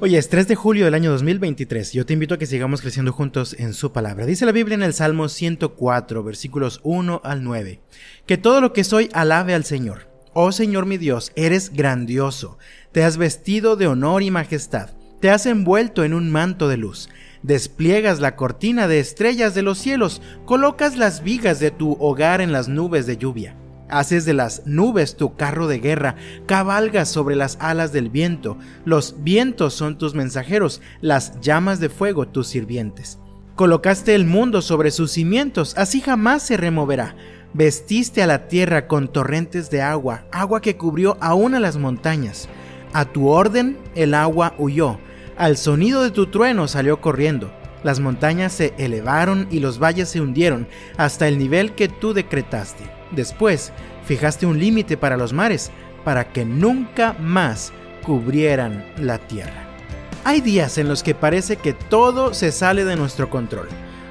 Hoy es 3 de julio del año 2023. Yo te invito a que sigamos creciendo juntos en su palabra. Dice la Biblia en el Salmo 104, versículos 1 al 9. Que todo lo que soy alabe al Señor. Oh Señor mi Dios, eres grandioso. Te has vestido de honor y majestad. Te has envuelto en un manto de luz. Despliegas la cortina de estrellas de los cielos. Colocas las vigas de tu hogar en las nubes de lluvia. Haces de las nubes tu carro de guerra, cabalgas sobre las alas del viento, los vientos son tus mensajeros, las llamas de fuego tus sirvientes. Colocaste el mundo sobre sus cimientos, así jamás se removerá. Vestiste a la tierra con torrentes de agua, agua que cubrió aún a las montañas. A tu orden el agua huyó, al sonido de tu trueno salió corriendo. Las montañas se elevaron y los valles se hundieron hasta el nivel que tú decretaste. Después, fijaste un límite para los mares, para que nunca más cubrieran la tierra. Hay días en los que parece que todo se sale de nuestro control.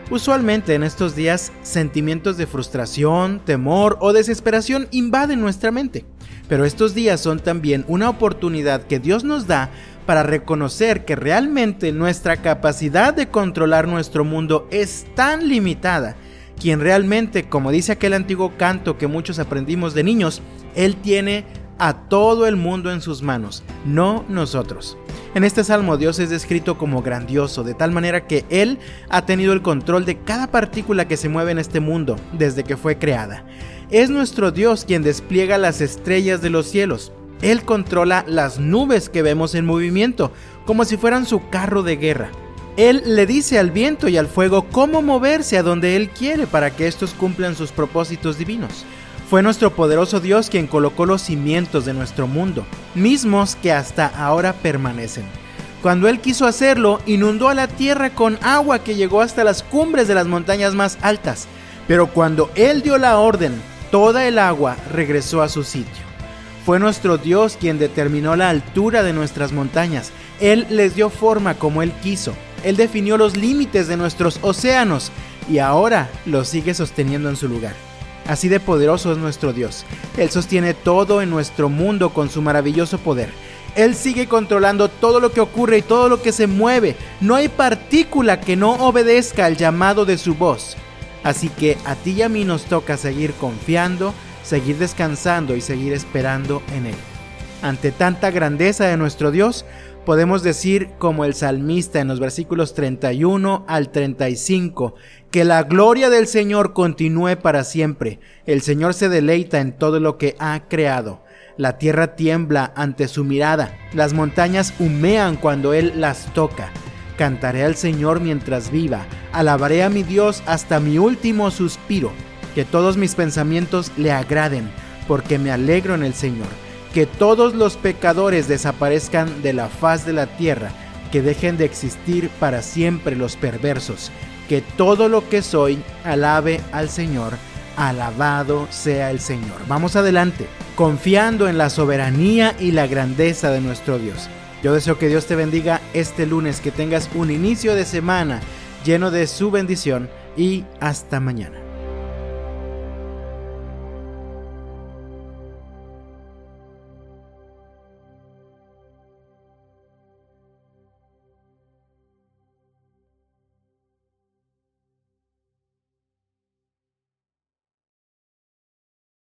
Usualmente en estos días sentimientos de frustración, temor o desesperación invaden nuestra mente. Pero estos días son también una oportunidad que Dios nos da para reconocer que realmente nuestra capacidad de controlar nuestro mundo es tan limitada quien realmente, como dice aquel antiguo canto que muchos aprendimos de niños, Él tiene a todo el mundo en sus manos, no nosotros. En este salmo Dios es descrito como grandioso, de tal manera que Él ha tenido el control de cada partícula que se mueve en este mundo desde que fue creada. Es nuestro Dios quien despliega las estrellas de los cielos. Él controla las nubes que vemos en movimiento, como si fueran su carro de guerra. Él le dice al viento y al fuego cómo moverse a donde Él quiere para que estos cumplan sus propósitos divinos. Fue nuestro poderoso Dios quien colocó los cimientos de nuestro mundo, mismos que hasta ahora permanecen. Cuando Él quiso hacerlo, inundó a la tierra con agua que llegó hasta las cumbres de las montañas más altas. Pero cuando Él dio la orden, toda el agua regresó a su sitio. Fue nuestro Dios quien determinó la altura de nuestras montañas. Él les dio forma como Él quiso. Él definió los límites de nuestros océanos y ahora los sigue sosteniendo en su lugar. Así de poderoso es nuestro Dios. Él sostiene todo en nuestro mundo con su maravilloso poder. Él sigue controlando todo lo que ocurre y todo lo que se mueve. No hay partícula que no obedezca al llamado de su voz. Así que a ti y a mí nos toca seguir confiando, seguir descansando y seguir esperando en Él. Ante tanta grandeza de nuestro Dios, podemos decir como el salmista en los versículos 31 al 35, que la gloria del Señor continúe para siempre. El Señor se deleita en todo lo que ha creado. La tierra tiembla ante su mirada, las montañas humean cuando Él las toca. Cantaré al Señor mientras viva, alabaré a mi Dios hasta mi último suspiro. Que todos mis pensamientos le agraden, porque me alegro en el Señor que todos los pecadores desaparezcan de la faz de la tierra, que dejen de existir para siempre los perversos, que todo lo que soy alabe al Señor, alabado sea el Señor. Vamos adelante, confiando en la soberanía y la grandeza de nuestro Dios. Yo deseo que Dios te bendiga este lunes, que tengas un inicio de semana lleno de su bendición y hasta mañana.